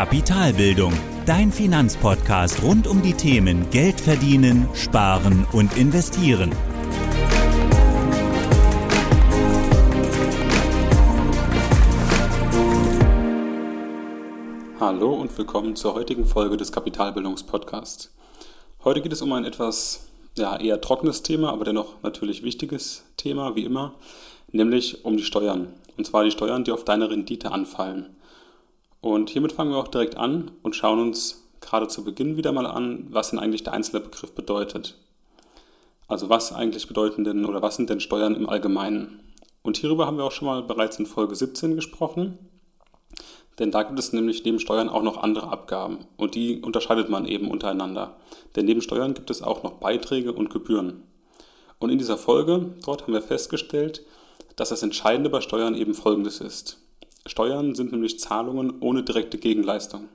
Kapitalbildung, dein Finanzpodcast rund um die Themen Geld verdienen, sparen und investieren. Hallo und willkommen zur heutigen Folge des Kapitalbildungspodcasts. Heute geht es um ein etwas ja, eher trockenes Thema, aber dennoch natürlich wichtiges Thema, wie immer, nämlich um die Steuern. Und zwar die Steuern, die auf deine Rendite anfallen. Und hiermit fangen wir auch direkt an und schauen uns gerade zu Beginn wieder mal an, was denn eigentlich der einzelne Begriff bedeutet. Also was eigentlich bedeuten denn oder was sind denn Steuern im Allgemeinen? Und hierüber haben wir auch schon mal bereits in Folge 17 gesprochen. Denn da gibt es nämlich neben Steuern auch noch andere Abgaben und die unterscheidet man eben untereinander. Denn neben Steuern gibt es auch noch Beiträge und Gebühren. Und in dieser Folge, dort haben wir festgestellt, dass das Entscheidende bei Steuern eben folgendes ist. Steuern sind nämlich Zahlungen ohne direkte Gegenleistung.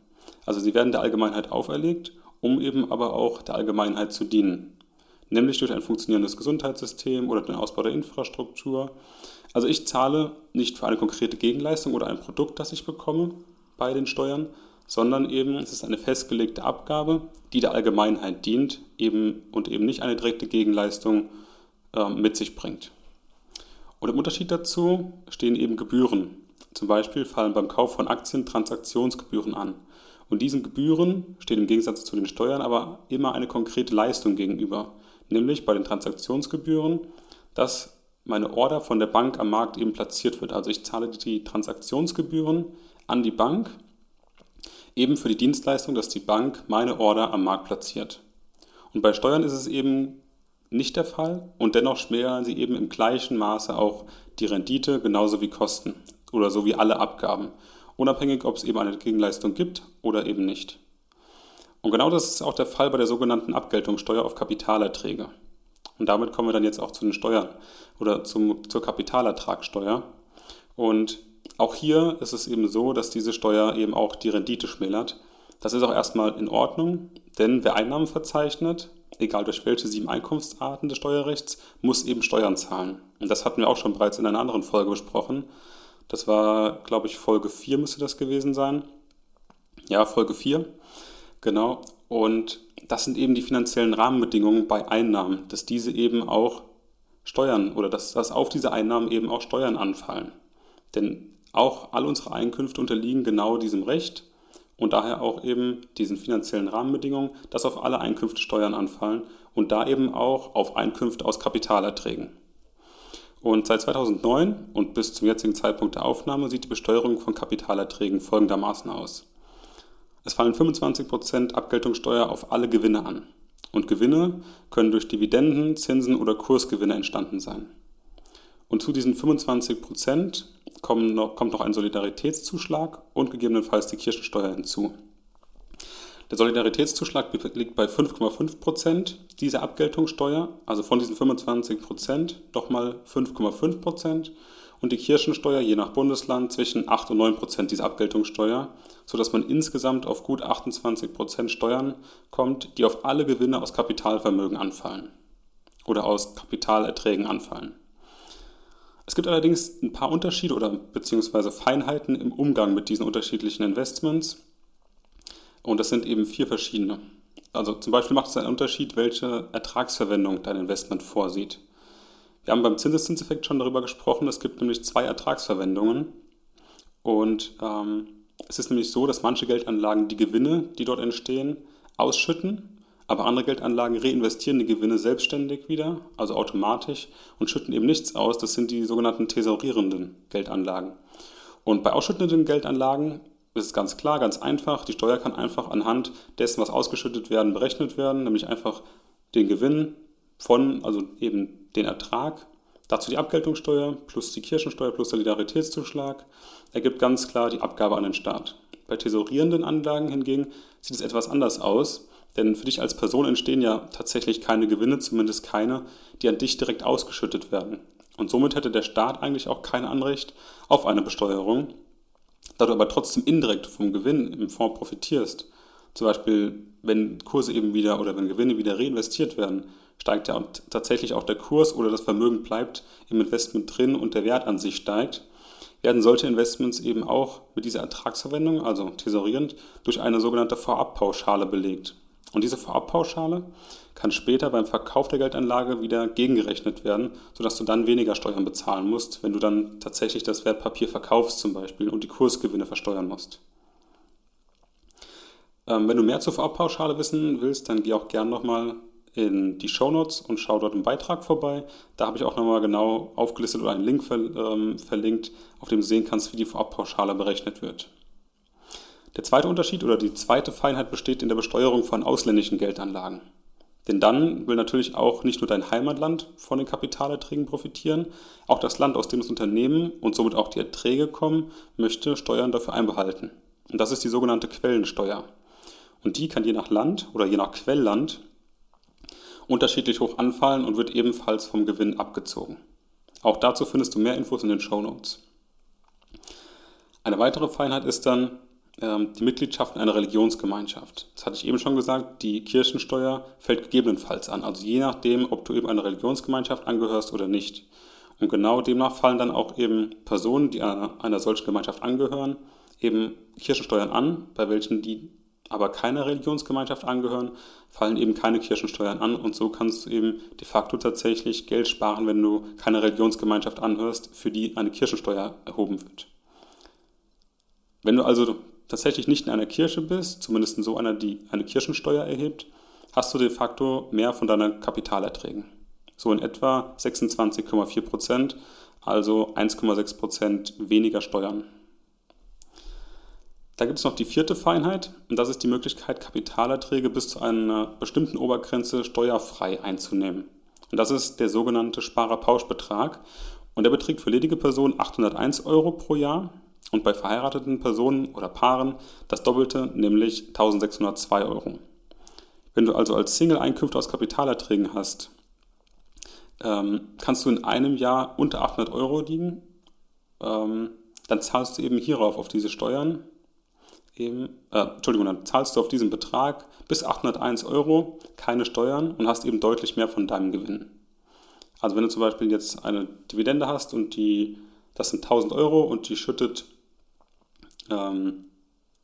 Also sie werden der Allgemeinheit auferlegt, um eben aber auch der Allgemeinheit zu dienen. Nämlich durch ein funktionierendes Gesundheitssystem oder den Ausbau der Infrastruktur. Also ich zahle nicht für eine konkrete Gegenleistung oder ein Produkt, das ich bekomme bei den Steuern, sondern eben es ist eine festgelegte Abgabe, die der Allgemeinheit dient eben, und eben nicht eine direkte Gegenleistung äh, mit sich bringt. Und im Unterschied dazu stehen eben Gebühren. Zum Beispiel fallen beim Kauf von Aktien Transaktionsgebühren an. Und diesen Gebühren steht im Gegensatz zu den Steuern aber immer eine konkrete Leistung gegenüber. Nämlich bei den Transaktionsgebühren, dass meine Order von der Bank am Markt eben platziert wird. Also ich zahle die Transaktionsgebühren an die Bank, eben für die Dienstleistung, dass die Bank meine Order am Markt platziert. Und bei Steuern ist es eben nicht der Fall und dennoch schmälern sie eben im gleichen Maße auch die Rendite genauso wie Kosten oder so wie alle Abgaben, unabhängig ob es eben eine Gegenleistung gibt oder eben nicht. Und genau das ist auch der Fall bei der sogenannten Abgeltungssteuer auf Kapitalerträge. Und damit kommen wir dann jetzt auch zu den Steuern oder zum, zur Kapitalertragssteuer. Und auch hier ist es eben so, dass diese Steuer eben auch die Rendite schmälert. Das ist auch erstmal in Ordnung, denn wer Einnahmen verzeichnet, egal durch welche sieben Einkunftsarten des Steuerrechts, muss eben Steuern zahlen. Und das hatten wir auch schon bereits in einer anderen Folge besprochen. Das war, glaube ich, Folge 4 müsste das gewesen sein. Ja, Folge 4. Genau. Und das sind eben die finanziellen Rahmenbedingungen bei Einnahmen, dass diese eben auch Steuern oder dass, dass auf diese Einnahmen eben auch Steuern anfallen. Denn auch all unsere Einkünfte unterliegen genau diesem Recht und daher auch eben diesen finanziellen Rahmenbedingungen, dass auf alle Einkünfte Steuern anfallen und da eben auch auf Einkünfte aus Kapitalerträgen. Und seit 2009 und bis zum jetzigen Zeitpunkt der Aufnahme sieht die Besteuerung von Kapitalerträgen folgendermaßen aus. Es fallen 25% Abgeltungssteuer auf alle Gewinne an. Und Gewinne können durch Dividenden, Zinsen oder Kursgewinne entstanden sein. Und zu diesen 25% kommt noch, kommt noch ein Solidaritätszuschlag und gegebenenfalls die Kirchensteuer hinzu. Der Solidaritätszuschlag liegt bei 5,5 Prozent dieser Abgeltungssteuer, also von diesen 25 Prozent nochmal 5,5 Prozent und die Kirchensteuer je nach Bundesland zwischen 8 und 9 Prozent dieser Abgeltungssteuer, sodass man insgesamt auf gut 28 Prozent Steuern kommt, die auf alle Gewinne aus Kapitalvermögen anfallen oder aus Kapitalerträgen anfallen. Es gibt allerdings ein paar Unterschiede oder beziehungsweise Feinheiten im Umgang mit diesen unterschiedlichen Investments und das sind eben vier verschiedene. Also zum Beispiel macht es einen Unterschied, welche Ertragsverwendung dein Investment vorsieht. Wir haben beim Zinseszinseffekt schon darüber gesprochen. Es gibt nämlich zwei Ertragsverwendungen. Und ähm, es ist nämlich so, dass manche Geldanlagen die Gewinne, die dort entstehen, ausschütten, aber andere Geldanlagen reinvestieren die Gewinne selbstständig wieder, also automatisch, und schütten eben nichts aus. Das sind die sogenannten thesaurierenden Geldanlagen. Und bei ausschüttenden Geldanlagen ist ganz klar, ganz einfach. Die Steuer kann einfach anhand dessen, was ausgeschüttet werden, berechnet werden, nämlich einfach den Gewinn von, also eben den Ertrag, dazu die Abgeltungssteuer plus die Kirchensteuer plus Solidaritätszuschlag, ergibt ganz klar die Abgabe an den Staat. Bei tesorierenden Anlagen hingegen sieht es etwas anders aus, denn für dich als Person entstehen ja tatsächlich keine Gewinne, zumindest keine, die an dich direkt ausgeschüttet werden. Und somit hätte der Staat eigentlich auch kein Anrecht auf eine Besteuerung, da du aber trotzdem indirekt vom Gewinn im Fonds profitierst, zum Beispiel wenn Kurse eben wieder oder wenn Gewinne wieder reinvestiert werden, steigt ja tatsächlich auch der Kurs oder das Vermögen bleibt im Investment drin und der Wert an sich steigt, werden solche Investments eben auch mit dieser Ertragsverwendung, also tesorierend, durch eine sogenannte Vorabpauschale belegt. Und diese Vorabpauschale kann später beim Verkauf der Geldanlage wieder gegengerechnet werden, sodass du dann weniger Steuern bezahlen musst, wenn du dann tatsächlich das Wertpapier verkaufst zum Beispiel und die Kursgewinne versteuern musst. Ähm, wenn du mehr zur Vorabpauschale wissen willst, dann geh auch gern nochmal in die Shownotes und schau dort im Beitrag vorbei. Da habe ich auch nochmal genau aufgelistet oder einen Link ähm, verlinkt, auf dem du sehen kannst, wie die Vorabpauschale berechnet wird. Der zweite Unterschied oder die zweite Feinheit besteht in der Besteuerung von ausländischen Geldanlagen. Denn dann will natürlich auch nicht nur dein Heimatland von den Kapitalerträgen profitieren, auch das Land, aus dem das Unternehmen und somit auch die Erträge kommen, möchte Steuern dafür einbehalten. Und das ist die sogenannte Quellensteuer. Und die kann je nach Land oder je nach Quellland unterschiedlich hoch anfallen und wird ebenfalls vom Gewinn abgezogen. Auch dazu findest du mehr Infos in den Show Notes. Eine weitere Feinheit ist dann die Mitgliedschaft in einer Religionsgemeinschaft. Das hatte ich eben schon gesagt, die Kirchensteuer fällt gegebenenfalls an, also je nachdem, ob du eben einer Religionsgemeinschaft angehörst oder nicht. Und genau demnach fallen dann auch eben Personen, die einer, einer solchen Gemeinschaft angehören, eben Kirchensteuern an, bei welchen die aber keiner Religionsgemeinschaft angehören, fallen eben keine Kirchensteuern an und so kannst du eben de facto tatsächlich Geld sparen, wenn du keine Religionsgemeinschaft anhörst, für die eine Kirchensteuer erhoben wird. Wenn du also tatsächlich nicht in einer Kirche bist, zumindest in so einer, die eine Kirchensteuer erhebt, hast du de facto mehr von deinen Kapitalerträgen. So in etwa 26,4 Prozent, also 1,6 Prozent weniger Steuern. Da gibt es noch die vierte Feinheit und das ist die Möglichkeit, Kapitalerträge bis zu einer bestimmten Obergrenze steuerfrei einzunehmen. Und das ist der sogenannte Sparerpauschbetrag und der beträgt für ledige Personen 801 Euro pro Jahr und bei verheirateten Personen oder Paaren das Doppelte, nämlich 1602 Euro. Wenn du also als Single Einkünfte aus Kapitalerträgen hast, ähm, kannst du in einem Jahr unter 800 Euro liegen, ähm, dann zahlst du eben hierauf auf diese Steuern eben, äh, Entschuldigung, dann zahlst du auf diesen Betrag bis 801 Euro keine Steuern und hast eben deutlich mehr von deinem Gewinn. Also wenn du zum Beispiel jetzt eine Dividende hast und die, das sind 1000 Euro und die schüttet, ähm,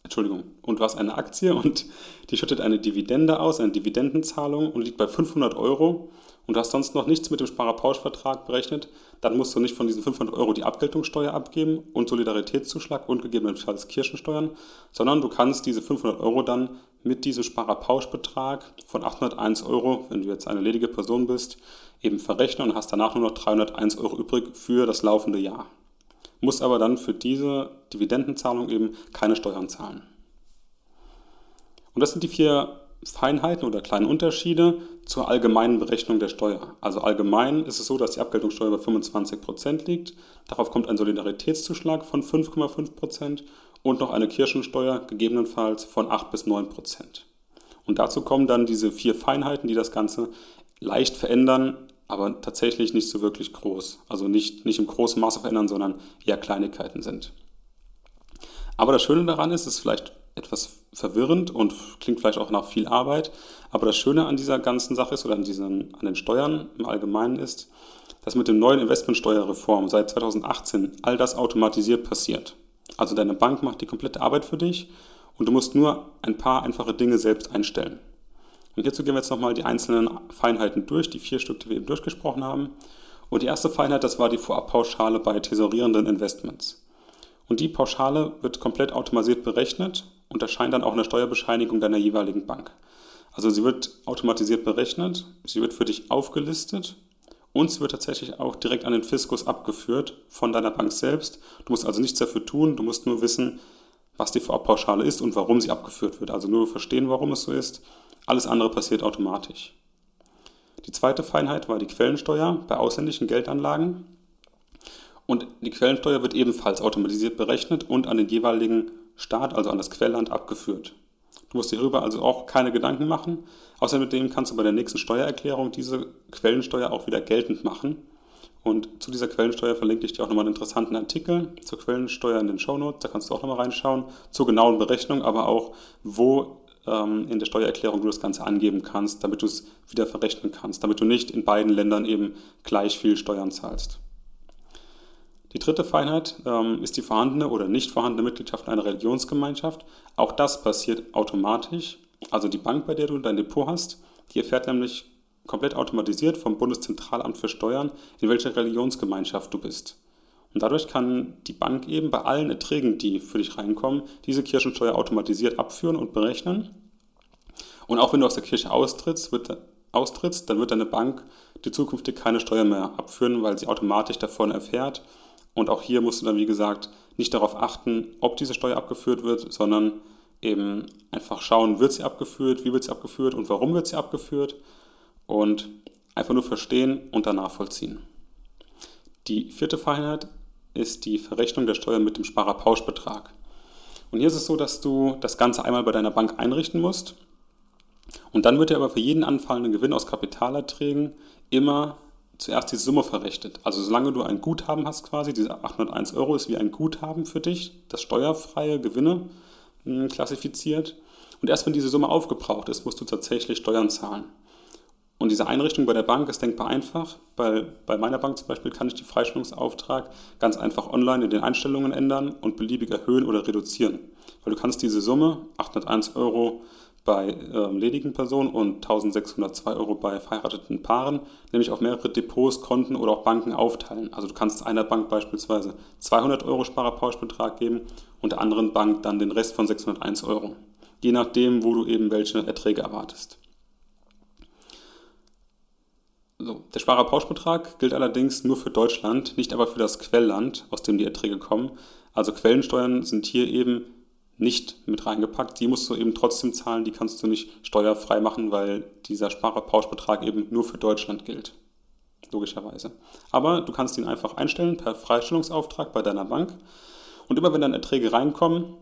Entschuldigung, und du hast eine Aktie und die schüttet eine Dividende aus, eine Dividendenzahlung und liegt bei 500 Euro. Und du hast sonst noch nichts mit dem Sparerpauschvertrag berechnet, dann musst du nicht von diesen 500 Euro die Abgeltungssteuer abgeben und Solidaritätszuschlag und gegebenenfalls Kirchensteuern, sondern du kannst diese 500 Euro dann mit diesem Sparerpauschbetrag von 801 Euro, wenn du jetzt eine ledige Person bist, eben verrechnen und hast danach nur noch 301 Euro übrig für das laufende Jahr. Musst aber dann für diese Dividendenzahlung eben keine Steuern zahlen. Und das sind die vier Feinheiten oder kleinen Unterschiede zur allgemeinen Berechnung der Steuer. Also allgemein ist es so, dass die Abgeltungssteuer bei 25% liegt. Darauf kommt ein Solidaritätszuschlag von 5,5% und noch eine Kirchensteuer gegebenenfalls von 8 bis 9%. Und dazu kommen dann diese vier Feinheiten, die das Ganze leicht verändern, aber tatsächlich nicht so wirklich groß. Also nicht, nicht im großen Maße verändern, sondern eher Kleinigkeiten sind. Aber das Schöne daran ist, es ist vielleicht etwas verwirrend und klingt vielleicht auch nach viel Arbeit. Aber das Schöne an dieser ganzen Sache ist oder an, diesen, an den Steuern im Allgemeinen ist, dass mit dem neuen Investmentsteuerreform seit 2018 all das automatisiert passiert. Also deine Bank macht die komplette Arbeit für dich und du musst nur ein paar einfache Dinge selbst einstellen. Und hierzu gehen wir jetzt nochmal die einzelnen Feinheiten durch, die vier Stück, die wir eben durchgesprochen haben. Und die erste Feinheit, das war die Vorabpauschale bei tesorierenden Investments. Und die Pauschale wird komplett automatisiert berechnet und erscheint dann auch in der Steuerbescheinigung deiner jeweiligen Bank. Also sie wird automatisiert berechnet, sie wird für dich aufgelistet und sie wird tatsächlich auch direkt an den Fiskus abgeführt von deiner Bank selbst. Du musst also nichts dafür tun, du musst nur wissen, was die Vorabpauschale ist und warum sie abgeführt wird. Also nur verstehen, warum es so ist. Alles andere passiert automatisch. Die zweite Feinheit war die Quellensteuer bei ausländischen Geldanlagen. Und die Quellensteuer wird ebenfalls automatisiert berechnet und an den jeweiligen Staat, also an das Quellland, abgeführt. Du musst dir hierüber also auch keine Gedanken machen. Außerdem kannst du bei der nächsten Steuererklärung diese Quellensteuer auch wieder geltend machen. Und zu dieser Quellensteuer verlinke ich dir auch nochmal einen interessanten Artikel zur Quellensteuer in den Shownotes. Da kannst du auch nochmal reinschauen zur genauen Berechnung, aber auch, wo ähm, in der Steuererklärung du das Ganze angeben kannst, damit du es wieder verrechnen kannst, damit du nicht in beiden Ländern eben gleich viel Steuern zahlst. Die dritte Feinheit ähm, ist die vorhandene oder nicht vorhandene Mitgliedschaft in einer Religionsgemeinschaft. Auch das passiert automatisch. Also die Bank, bei der du dein Depot hast, die erfährt nämlich komplett automatisiert vom Bundeszentralamt für Steuern, in welcher Religionsgemeinschaft du bist. Und dadurch kann die Bank eben bei allen Erträgen, die für dich reinkommen, diese Kirchensteuer automatisiert abführen und berechnen. Und auch wenn du aus der Kirche austrittst, wird, austrittst dann wird deine Bank die zukünftig keine Steuer mehr abführen, weil sie automatisch davon erfährt. Und auch hier musst du dann, wie gesagt, nicht darauf achten, ob diese Steuer abgeführt wird, sondern eben einfach schauen, wird sie abgeführt, wie wird sie abgeführt und warum wird sie abgeführt. Und einfach nur verstehen und danach vollziehen. Die vierte Feinheit ist die Verrechnung der Steuern mit dem Sparerpauschbetrag. Und hier ist es so, dass du das Ganze einmal bei deiner Bank einrichten musst. Und dann wird dir aber für jeden anfallenden Gewinn aus Kapitalerträgen immer zuerst die Summe verrechnet. Also solange du ein Guthaben hast quasi, diese 801 Euro ist wie ein Guthaben für dich, das steuerfreie Gewinne hm, klassifiziert. Und erst wenn diese Summe aufgebraucht ist, musst du tatsächlich Steuern zahlen. Und diese Einrichtung bei der Bank ist denkbar einfach. Bei, bei meiner Bank zum Beispiel kann ich den Freistellungsauftrag ganz einfach online in den Einstellungen ändern und beliebig erhöhen oder reduzieren. Weil du kannst diese Summe, 801 Euro bei äh, ledigen Personen und 1602 Euro bei verheirateten Paaren, nämlich auf mehrere Depots, Konten oder auch Banken aufteilen. Also du kannst einer Bank beispielsweise 200 Euro Sparerpauschbetrag geben und der anderen Bank dann den Rest von 601 Euro. Je nachdem, wo du eben welche Erträge erwartest. So, der Sparerpauschbetrag gilt allerdings nur für Deutschland, nicht aber für das Quellland, aus dem die Erträge kommen. Also Quellensteuern sind hier eben nicht mit reingepackt. Die musst du eben trotzdem zahlen, die kannst du nicht steuerfrei machen, weil dieser Sparerpauschbetrag eben nur für Deutschland gilt. Logischerweise. Aber du kannst ihn einfach einstellen per Freistellungsauftrag bei deiner Bank. Und immer wenn dann Erträge reinkommen,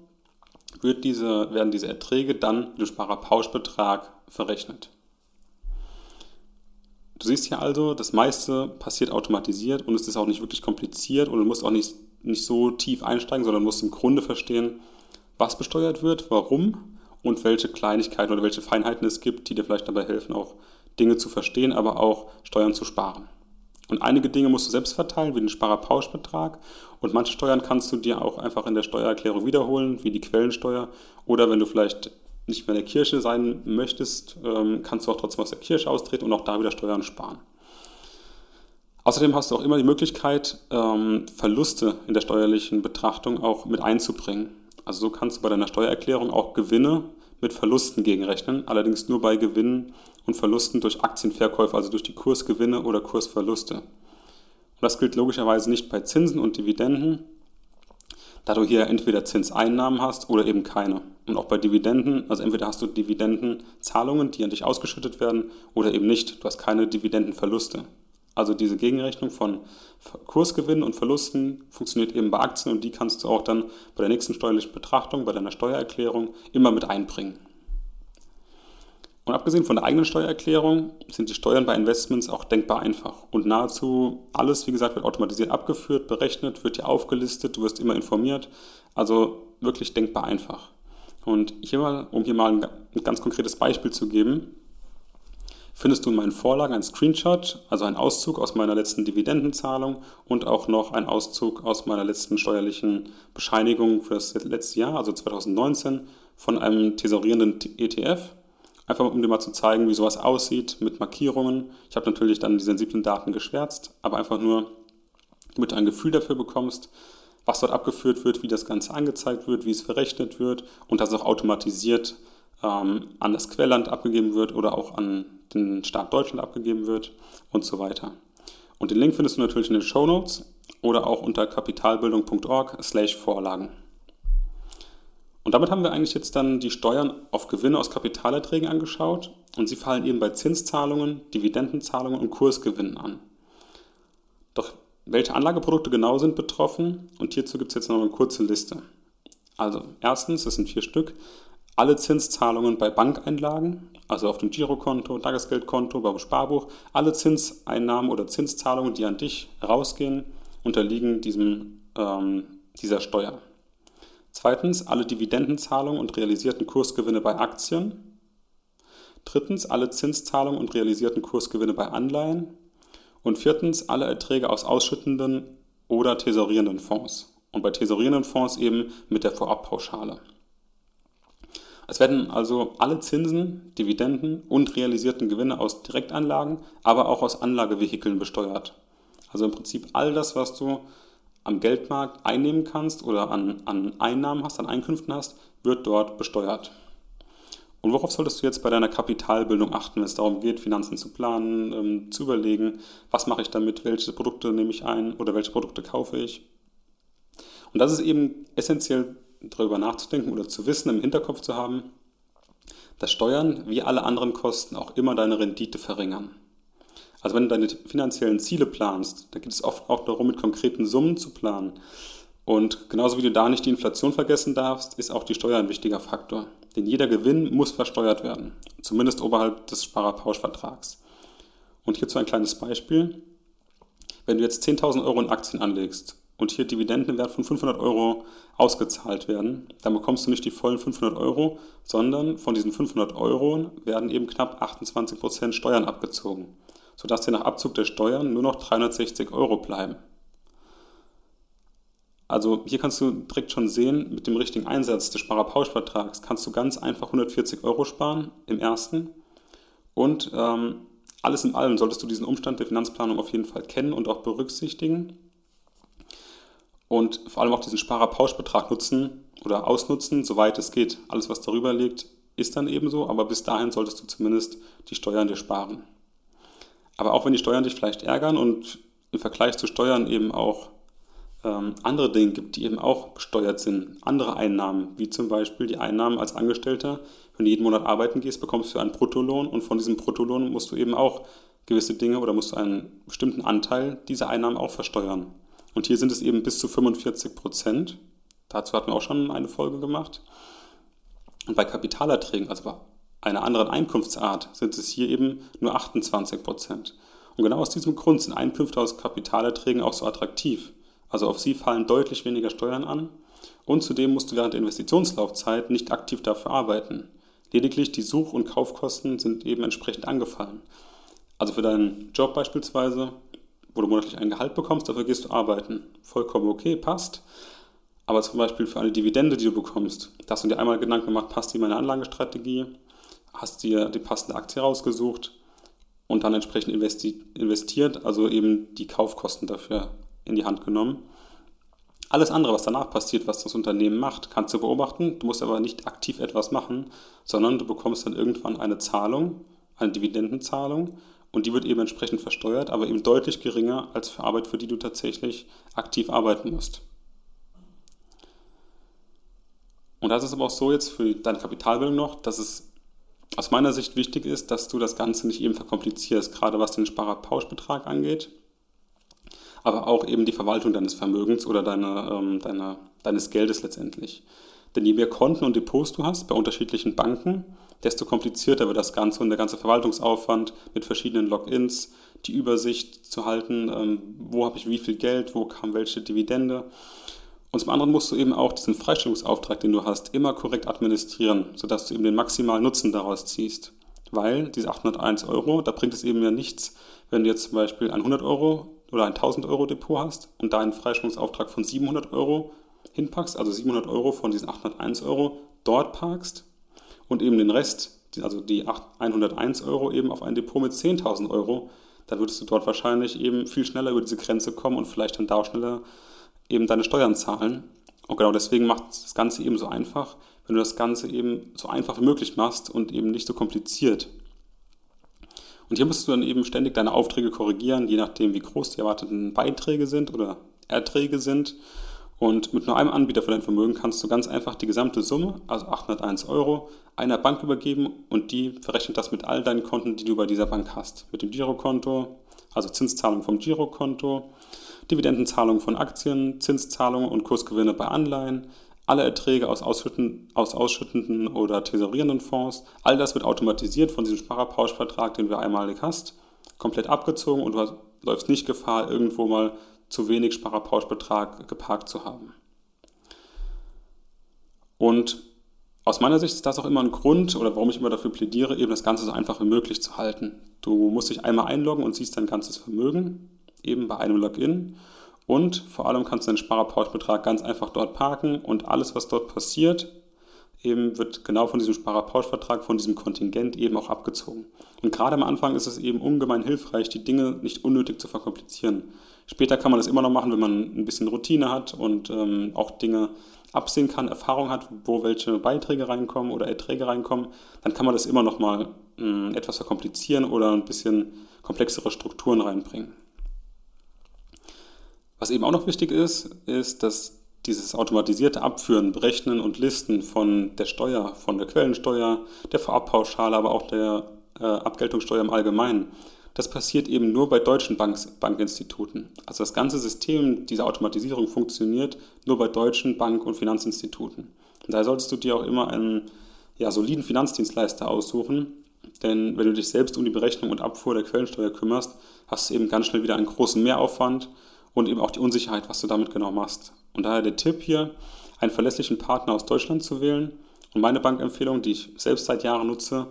wird diese, werden diese Erträge dann mit dem Sparerpauschbetrag verrechnet. Du siehst hier also, das meiste passiert automatisiert und es ist auch nicht wirklich kompliziert und du musst auch nicht, nicht so tief einsteigen, sondern musst im Grunde verstehen, was besteuert wird, warum und welche Kleinigkeiten oder welche Feinheiten es gibt, die dir vielleicht dabei helfen, auch Dinge zu verstehen, aber auch Steuern zu sparen. Und einige Dinge musst du selbst verteilen, wie den Sparerpauschbetrag. Und manche Steuern kannst du dir auch einfach in der Steuererklärung wiederholen, wie die Quellensteuer. Oder wenn du vielleicht nicht mehr in der Kirche sein möchtest, ähm, kannst du auch trotzdem aus der Kirche austreten und auch da wieder Steuern sparen. Außerdem hast du auch immer die Möglichkeit, ähm, Verluste in der steuerlichen Betrachtung auch mit einzubringen. Also so kannst du bei deiner Steuererklärung auch Gewinne mit Verlusten gegenrechnen, allerdings nur bei Gewinnen und Verlusten durch Aktienverkäufe, also durch die Kursgewinne oder Kursverluste. Und das gilt logischerweise nicht bei Zinsen und Dividenden, da du hier entweder Zinseinnahmen hast oder eben keine. Und auch bei Dividenden, also entweder hast du Dividendenzahlungen, die an dich ausgeschüttet werden, oder eben nicht. Du hast keine Dividendenverluste. Also diese Gegenrechnung von Kursgewinnen und Verlusten funktioniert eben bei Aktien und die kannst du auch dann bei der nächsten steuerlichen Betrachtung, bei deiner Steuererklärung immer mit einbringen. Und abgesehen von der eigenen Steuererklärung sind die Steuern bei Investments auch denkbar einfach. Und nahezu alles, wie gesagt, wird automatisiert abgeführt, berechnet, wird dir aufgelistet, du wirst immer informiert. Also wirklich denkbar einfach. Und hier mal, um hier mal ein ganz konkretes Beispiel zu geben, findest du in meinen Vorlagen einen Screenshot, also einen Auszug aus meiner letzten Dividendenzahlung und auch noch einen Auszug aus meiner letzten steuerlichen Bescheinigung für das letzte Jahr, also 2019, von einem tesorierenden ETF. Einfach um dir mal zu zeigen, wie sowas aussieht mit Markierungen. Ich habe natürlich dann die sensiblen Daten geschwärzt, aber einfach nur, damit du ein Gefühl dafür bekommst, was dort abgeführt wird, wie das Ganze angezeigt wird, wie es verrechnet wird und dass es auch automatisiert ähm, an das Quellland abgegeben wird oder auch an den Staat Deutschland abgegeben wird und so weiter. Und den Link findest du natürlich in den Show Notes oder auch unter kapitalbildung.org/vorlagen. Und damit haben wir eigentlich jetzt dann die Steuern auf Gewinne aus Kapitalerträgen angeschaut und sie fallen eben bei Zinszahlungen, Dividendenzahlungen und Kursgewinnen an. Doch welche Anlageprodukte genau sind betroffen? Und hierzu gibt es jetzt noch eine kurze Liste. Also erstens, das sind vier Stück, alle Zinszahlungen bei Bankeinlagen, also auf dem Girokonto, Tagesgeldkonto, beim Sparbuch, alle Zinseinnahmen oder Zinszahlungen, die an dich rausgehen, unterliegen diesem, ähm, dieser Steuer. Zweitens alle Dividendenzahlungen und realisierten Kursgewinne bei Aktien. Drittens alle Zinszahlungen und realisierten Kursgewinne bei Anleihen. Und viertens alle Erträge aus ausschüttenden oder tesorierenden Fonds. Und bei tesorierenden Fonds eben mit der Vorabpauschale. Es werden also alle Zinsen, Dividenden und realisierten Gewinne aus Direktanlagen, aber auch aus Anlagevehikeln besteuert. Also im Prinzip all das, was du am Geldmarkt einnehmen kannst oder an, an Einnahmen hast, an Einkünften hast, wird dort besteuert. Und worauf solltest du jetzt bei deiner Kapitalbildung achten, wenn es darum geht, Finanzen zu planen, ähm, zu überlegen, was mache ich damit, welche Produkte nehme ich ein oder welche Produkte kaufe ich? Und das ist eben essentiell darüber nachzudenken oder zu wissen, im Hinterkopf zu haben, dass Steuern wie alle anderen Kosten auch immer deine Rendite verringern. Also wenn du deine finanziellen Ziele planst, dann geht es oft auch darum, mit konkreten Summen zu planen. Und genauso wie du da nicht die Inflation vergessen darfst, ist auch die Steuer ein wichtiger Faktor. Denn jeder Gewinn muss versteuert werden, zumindest oberhalb des Sparerpauschvertrags. Und hierzu ein kleines Beispiel. Wenn du jetzt 10.000 Euro in Aktien anlegst und hier Dividenden im Wert von 500 Euro ausgezahlt werden, dann bekommst du nicht die vollen 500 Euro, sondern von diesen 500 Euro werden eben knapp 28% Steuern abgezogen, sodass dir nach Abzug der Steuern nur noch 360 Euro bleiben. Also hier kannst du direkt schon sehen, mit dem richtigen Einsatz des Sparerpauschvertrags kannst du ganz einfach 140 Euro sparen im ersten. Und ähm, alles in allem solltest du diesen Umstand der Finanzplanung auf jeden Fall kennen und auch berücksichtigen und vor allem auch diesen Sparerpauschbetrag nutzen oder ausnutzen, soweit es geht. Alles, was darüber liegt, ist dann ebenso, aber bis dahin solltest du zumindest die Steuern dir sparen. Aber auch wenn die Steuern dich vielleicht ärgern und im Vergleich zu Steuern eben auch ähm, andere Dinge gibt, die eben auch besteuert sind, andere Einnahmen, wie zum Beispiel die Einnahmen als Angestellter. Wenn du jeden Monat arbeiten gehst, bekommst du einen Bruttolohn und von diesem Bruttolohn musst du eben auch gewisse Dinge oder musst du einen bestimmten Anteil dieser Einnahmen auch versteuern. Und hier sind es eben bis zu 45 Prozent. Dazu hatten wir auch schon eine Folge gemacht. Und bei Kapitalerträgen, also bei einer anderen Einkunftsart, sind es hier eben nur 28 Prozent. Und genau aus diesem Grund sind Einkünfte aus Kapitalerträgen auch so attraktiv. Also auf sie fallen deutlich weniger Steuern an. Und zudem musst du während der Investitionslaufzeit nicht aktiv dafür arbeiten. Lediglich die Such- und Kaufkosten sind eben entsprechend angefallen. Also für deinen Job beispielsweise wo du monatlich ein Gehalt bekommst, dafür gehst du arbeiten. Vollkommen okay, passt. Aber zum Beispiel für eine Dividende, die du bekommst, da hast du dir einmal Gedanken gemacht, passt die in meine Anlagestrategie, hast dir die passende Aktie rausgesucht und dann entsprechend investiert, also eben die Kaufkosten dafür in die Hand genommen. Alles andere, was danach passiert, was das Unternehmen macht, kannst du beobachten. Du musst aber nicht aktiv etwas machen, sondern du bekommst dann irgendwann eine Zahlung, eine Dividendenzahlung und die wird eben entsprechend versteuert, aber eben deutlich geringer als für Arbeit, für die du tatsächlich aktiv arbeiten musst. Und das ist aber auch so jetzt für deine Kapitalbildung noch, dass es aus meiner Sicht wichtig ist, dass du das Ganze nicht eben verkomplizierst, gerade was den Sparerpauschbetrag angeht, aber auch eben die Verwaltung deines Vermögens oder deine, ähm, deine, deines Geldes letztendlich. Denn je mehr Konten und Depots du hast bei unterschiedlichen Banken, desto komplizierter wird das Ganze und der ganze Verwaltungsaufwand mit verschiedenen Logins, die Übersicht zu halten, ähm, wo habe ich wie viel Geld, wo kam welche Dividende. Und zum anderen musst du eben auch diesen Freistellungsauftrag, den du hast, immer korrekt administrieren, sodass du eben den maximalen Nutzen daraus ziehst. Weil diese 801 Euro, da bringt es eben ja nichts, wenn du jetzt zum Beispiel ein 100 Euro oder ein 1000 Euro Depot hast und da einen Freistellungsauftrag von 700 Euro hinpackst, also 700 Euro von diesen 801 Euro dort parkst und eben den Rest, also die 101 Euro eben auf ein Depot mit 10.000 Euro, dann würdest du dort wahrscheinlich eben viel schneller über diese Grenze kommen und vielleicht dann da auch schneller eben deine Steuern zahlen. Und genau deswegen macht das Ganze eben so einfach, wenn du das Ganze eben so einfach wie möglich machst und eben nicht so kompliziert. Und hier musst du dann eben ständig deine Aufträge korrigieren, je nachdem, wie groß die erwarteten Beiträge sind oder Erträge sind. Und mit nur einem Anbieter für dein Vermögen kannst du ganz einfach die gesamte Summe, also 801 Euro, einer Bank übergeben und die verrechnet das mit all deinen Konten, die du bei dieser Bank hast. Mit dem Girokonto, also Zinszahlung vom Girokonto, Dividendenzahlung von Aktien, Zinszahlungen und Kursgewinne bei Anleihen, alle Erträge aus, ausschütten, aus ausschüttenden oder tesorierenden Fonds. All das wird automatisiert von diesem Sparerpauschvertrag, den du einmalig hast, komplett abgezogen und du läufst nicht Gefahr, irgendwo mal zu wenig Sparerpauschbetrag geparkt zu haben. Und aus meiner Sicht ist das auch immer ein Grund oder warum ich immer dafür plädiere, eben das Ganze so einfach wie möglich zu halten. Du musst dich einmal einloggen und siehst dein ganzes Vermögen, eben bei einem Login. Und vor allem kannst du den Sparerpauschbetrag ganz einfach dort parken und alles, was dort passiert, eben wird genau von diesem Sparerpauschvertrag, von diesem Kontingent eben auch abgezogen. Und gerade am Anfang ist es eben ungemein hilfreich, die Dinge nicht unnötig zu verkomplizieren. Später kann man das immer noch machen, wenn man ein bisschen Routine hat und ähm, auch Dinge absehen kann, Erfahrung hat, wo welche Beiträge reinkommen oder Erträge reinkommen, dann kann man das immer noch mal äh, etwas verkomplizieren oder ein bisschen komplexere Strukturen reinbringen. Was eben auch noch wichtig ist, ist, dass dieses automatisierte Abführen, Berechnen und Listen von der Steuer, von der Quellensteuer, der Vorabpauschale, aber auch der äh, Abgeltungssteuer im Allgemeinen, das passiert eben nur bei deutschen Bank Bankinstituten. Also das ganze System dieser Automatisierung funktioniert nur bei deutschen Bank- und Finanzinstituten. Und daher solltest du dir auch immer einen ja, soliden Finanzdienstleister aussuchen, denn wenn du dich selbst um die Berechnung und Abfuhr der Quellensteuer kümmerst, hast du eben ganz schnell wieder einen großen Mehraufwand und eben auch die Unsicherheit, was du damit genau machst. Und daher der Tipp hier, einen verlässlichen Partner aus Deutschland zu wählen. Und meine Bankempfehlung, die ich selbst seit Jahren nutze,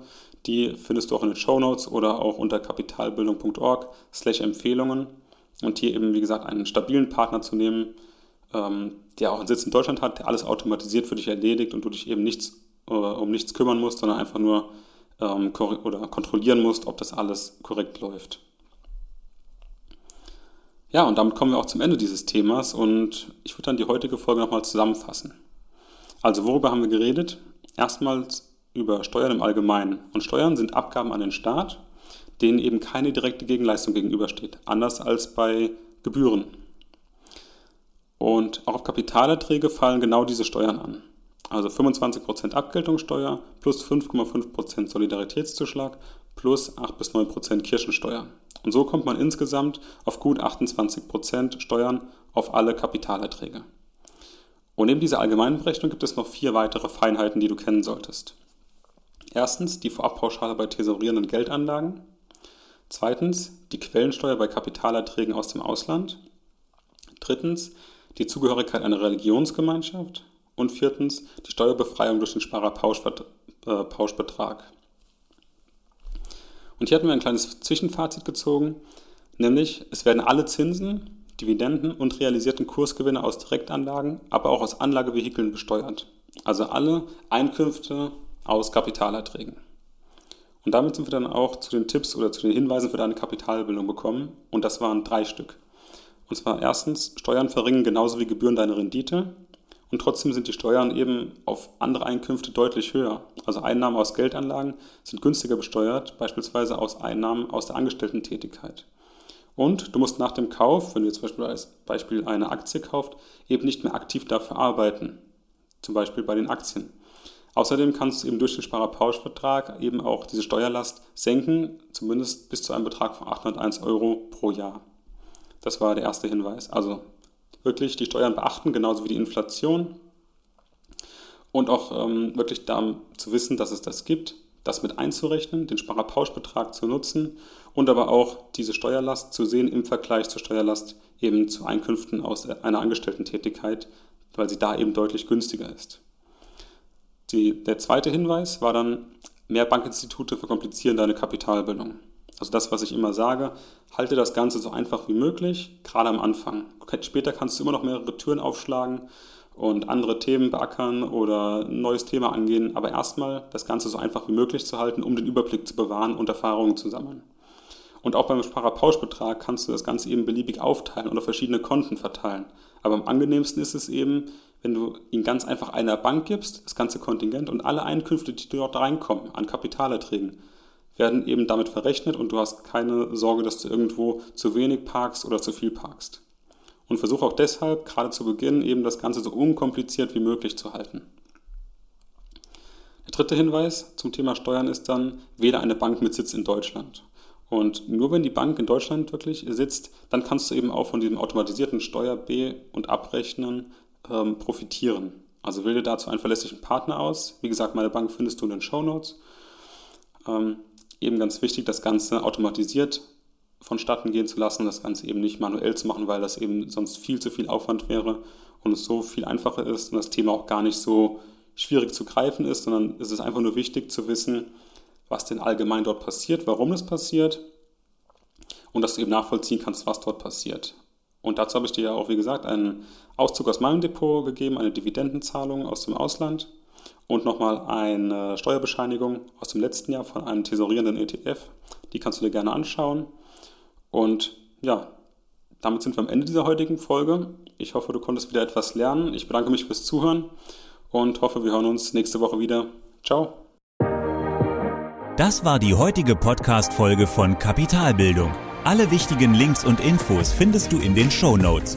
die findest du auch in den Show Notes oder auch unter kapitalbildung.org slash Empfehlungen. Und hier eben, wie gesagt, einen stabilen Partner zu nehmen, ähm, der auch einen Sitz in Deutschland hat, der alles automatisiert für dich erledigt und du dich eben nichts, äh, um nichts kümmern musst, sondern einfach nur ähm, oder kontrollieren musst, ob das alles korrekt läuft. Ja, und damit kommen wir auch zum Ende dieses Themas und ich würde dann die heutige Folge nochmal zusammenfassen. Also worüber haben wir geredet? Erstmals über Steuern im Allgemeinen. Und Steuern sind Abgaben an den Staat, denen eben keine direkte Gegenleistung gegenübersteht, anders als bei Gebühren. Und auch auf Kapitalerträge fallen genau diese Steuern an. Also 25% Abgeltungssteuer plus 5,5% Solidaritätszuschlag plus 8 bis 9% Kirchensteuer. Und so kommt man insgesamt auf gut 28% Steuern auf alle Kapitalerträge. Und neben dieser allgemeinen Berechnung gibt es noch vier weitere Feinheiten, die du kennen solltest. Erstens die Vorabpauschale bei tesorierenden Geldanlagen. Zweitens die Quellensteuer bei Kapitalerträgen aus dem Ausland. Drittens die Zugehörigkeit einer Religionsgemeinschaft. Und viertens die Steuerbefreiung durch den Sparerpauschbetrag. Und hier hatten wir ein kleines Zwischenfazit gezogen, nämlich es werden alle Zinsen, Dividenden und realisierten Kursgewinne aus Direktanlagen, aber auch aus Anlagevehikeln besteuert. Also alle Einkünfte aus Kapitalerträgen. Und damit sind wir dann auch zu den Tipps oder zu den Hinweisen für deine Kapitalbildung gekommen. Und das waren drei Stück. Und zwar erstens, Steuern verringern genauso wie Gebühren deine Rendite. Und trotzdem sind die Steuern eben auf andere Einkünfte deutlich höher. Also Einnahmen aus Geldanlagen sind günstiger besteuert, beispielsweise aus Einnahmen aus der Angestellten-Tätigkeit. Und du musst nach dem Kauf, wenn du jetzt zum Beispiel als Beispiel eine Aktie kauft, eben nicht mehr aktiv dafür arbeiten. Zum Beispiel bei den Aktien. Außerdem kannst du eben durch den Sparerpauschvertrag eben auch diese Steuerlast senken, zumindest bis zu einem Betrag von 801 Euro pro Jahr. Das war der erste Hinweis. Also wirklich die Steuern beachten, genauso wie die Inflation. Und auch ähm, wirklich da zu wissen, dass es das gibt, das mit einzurechnen, den Sparerpauschbetrag zu nutzen und aber auch diese Steuerlast zu sehen im Vergleich zur Steuerlast eben zu Einkünften aus einer Angestellten-Tätigkeit, weil sie da eben deutlich günstiger ist. Die, der zweite Hinweis war dann, mehr Bankinstitute verkomplizieren deine Kapitalbildung. Also das, was ich immer sage, halte das Ganze so einfach wie möglich, gerade am Anfang. Später kannst du immer noch mehrere Türen aufschlagen und andere Themen beackern oder ein neues Thema angehen, aber erstmal das Ganze so einfach wie möglich zu halten, um den Überblick zu bewahren und Erfahrungen zu sammeln. Und auch beim Sparerpauschbetrag kannst du das Ganze eben beliebig aufteilen oder verschiedene Konten verteilen. Aber am angenehmsten ist es eben, wenn du ihn ganz einfach einer Bank gibst, das ganze Kontingent und alle Einkünfte, die dort reinkommen an Kapitalerträgen, werden eben damit verrechnet und du hast keine Sorge, dass du irgendwo zu wenig parkst oder zu viel parkst. Und versuche auch deshalb, gerade zu Beginn, eben das Ganze so unkompliziert wie möglich zu halten. Der dritte Hinweis zum Thema Steuern ist dann, wähle eine Bank mit Sitz in Deutschland. Und nur wenn die Bank in Deutschland wirklich sitzt, dann kannst du eben auch von diesem automatisierten Steuer B- und Abrechnen ähm, profitieren. Also wähle dazu einen verlässlichen Partner aus. Wie gesagt, meine Bank findest du in den Show Notes. Ähm, eben ganz wichtig, das Ganze automatisiert vonstatten gehen zu lassen, das Ganze eben nicht manuell zu machen, weil das eben sonst viel zu viel Aufwand wäre und es so viel einfacher ist und das Thema auch gar nicht so schwierig zu greifen ist, sondern es ist einfach nur wichtig zu wissen, was denn allgemein dort passiert, warum es passiert und dass du eben nachvollziehen kannst, was dort passiert. Und dazu habe ich dir ja auch, wie gesagt, einen Auszug aus meinem Depot gegeben, eine Dividendenzahlung aus dem Ausland und nochmal eine Steuerbescheinigung aus dem letzten Jahr von einem tesorierenden ETF. Die kannst du dir gerne anschauen. Und ja, damit sind wir am Ende dieser heutigen Folge. Ich hoffe, du konntest wieder etwas lernen. Ich bedanke mich fürs Zuhören und hoffe, wir hören uns nächste Woche wieder. Ciao. Das war die heutige Podcast-Folge von Kapitalbildung. Alle wichtigen Links und Infos findest du in den Show Notes.